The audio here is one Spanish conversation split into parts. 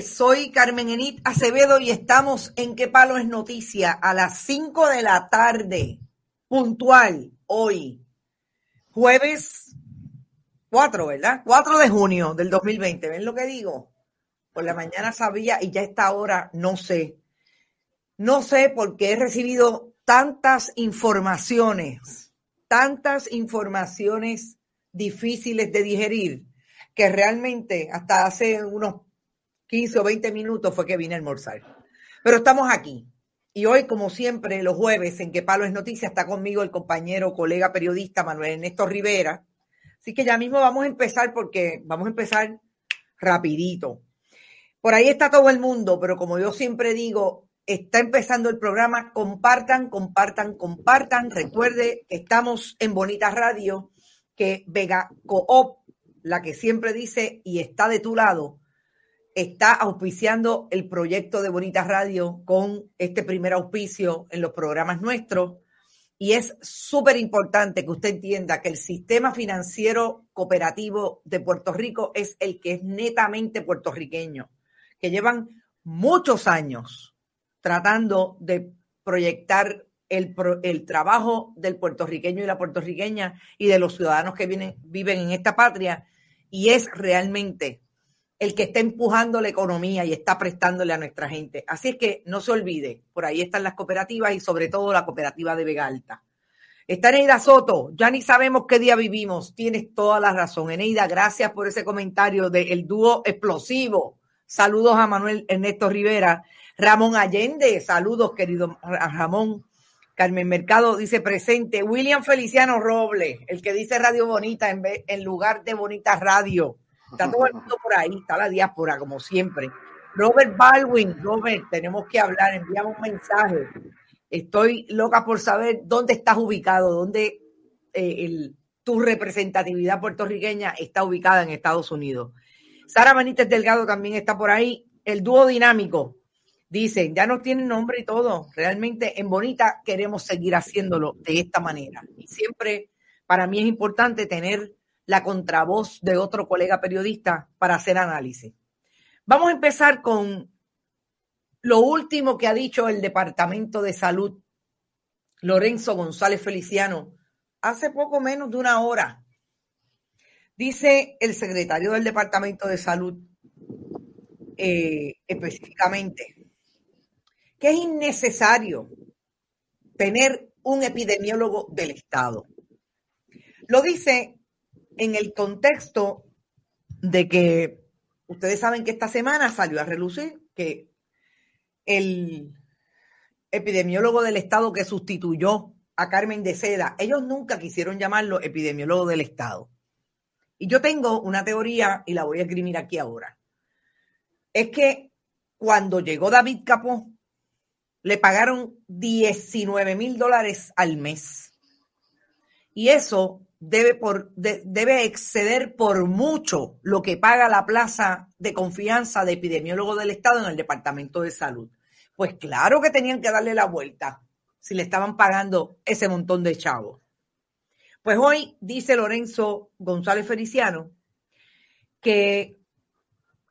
Soy Carmen Enit Acevedo y estamos en ¿Qué palo es noticia? A las 5 de la tarde, puntual, hoy, jueves 4, ¿verdad? 4 de junio del 2020. ¿Ven lo que digo? Por la mañana sabía y ya esta hora no sé. No sé porque he recibido tantas informaciones, tantas informaciones difíciles de digerir que realmente hasta hace unos 15 o 20 minutos fue que vine a almorzar. Pero estamos aquí. Y hoy, como siempre, los jueves, en Que Palo es Noticia, está conmigo el compañero, colega periodista Manuel Ernesto Rivera. Así que ya mismo vamos a empezar porque vamos a empezar rapidito. Por ahí está todo el mundo, pero como yo siempre digo, está empezando el programa. Compartan, compartan, compartan. Recuerde que estamos en Bonita Radio, que Vega Coop, la que siempre dice y está de tu lado, está auspiciando el proyecto de Bonita Radio con este primer auspicio en los programas nuestros. Y es súper importante que usted entienda que el sistema financiero cooperativo de Puerto Rico es el que es netamente puertorriqueño, que llevan muchos años tratando de proyectar el, el, trabajo del puertorriqueño y la puertorriqueña y de los ciudadanos que vienen, viven en esta patria. Y es realmente el que está empujando la economía y está prestándole a nuestra gente. Así es que no se olvide, por ahí están las cooperativas y sobre todo la cooperativa de Vega Alta. Está Eneida Soto, ya ni sabemos qué día vivimos, tienes toda la razón. Eneida, gracias por ese comentario del dúo explosivo. Saludos a Manuel Ernesto Rivera. Ramón Allende, saludos querido Ramón. Carmen Mercado dice presente. William Feliciano Robles, el que dice Radio Bonita en, lugar de Bonita Radio. Está todo el mundo por ahí, está la diáspora, como siempre. Robert Baldwin, Robert, tenemos que hablar, enviamos un mensaje. Estoy loca por saber dónde estás ubicado, dónde eh, tu representatividad puertorriqueña está ubicada en Estados Unidos. Sara Benítez Delgado también está por ahí. El dúo dinámico. Dicen, ya no tienen nombre y todo. Realmente en Bonita queremos seguir haciéndolo de esta manera. Y siempre para mí es importante tener la contravoz de otro colega periodista para hacer análisis. Vamos a empezar con lo último que ha dicho el Departamento de Salud, Lorenzo González Feliciano, hace poco menos de una hora. Dice el secretario del Departamento de Salud eh, específicamente que es innecesario tener un epidemiólogo del Estado. Lo dice en el contexto de que ustedes saben que esta semana salió a relucir que el epidemiólogo del Estado que sustituyó a Carmen de Seda, ellos nunca quisieron llamarlo epidemiólogo del Estado. Y yo tengo una teoría y la voy a escribir aquí ahora. Es que cuando llegó David Capó, le pagaron 19 mil dólares al mes. Y eso debe, exceder por mucho lo que paga la plaza de confianza de epidemiólogo del Estado en el Departamento de Salud. Pues claro que tenían que darle la vuelta si le estaban pagando ese montón de chavos. Pues hoy dice Lorenzo González Feliciano que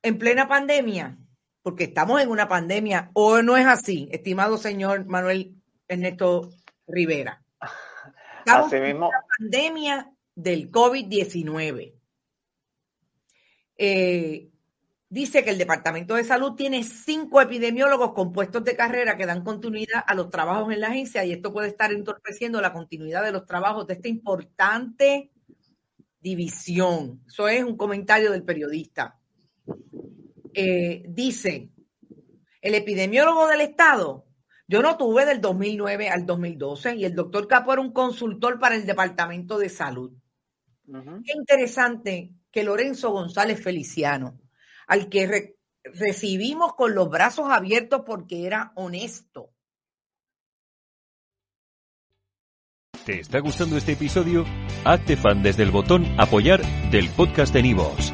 en plena pandemia, porque estamos en una pandemia, o no es así, estimado señor Manuel Ernesto Rivera. Estamos en la pandemia del COVID-19. Eh, dice que el Departamento de Salud tiene cinco epidemiólogos con puestos de carrera que dan continuidad a los trabajos en la agencia y esto puede estar entorpeciendo la continuidad de los trabajos de esta importante división. Eso es un comentario del periodista. Eh, dice, el epidemiólogo del Estado yo no tuve del 2009 al 2012 y el doctor Capo era un consultor para el Departamento de Salud. Qué interesante que Lorenzo González Feliciano, al que recibimos con los brazos abiertos porque era honesto. ¿Te está gustando este episodio? Hazte fan desde el botón apoyar del podcast de Nivos.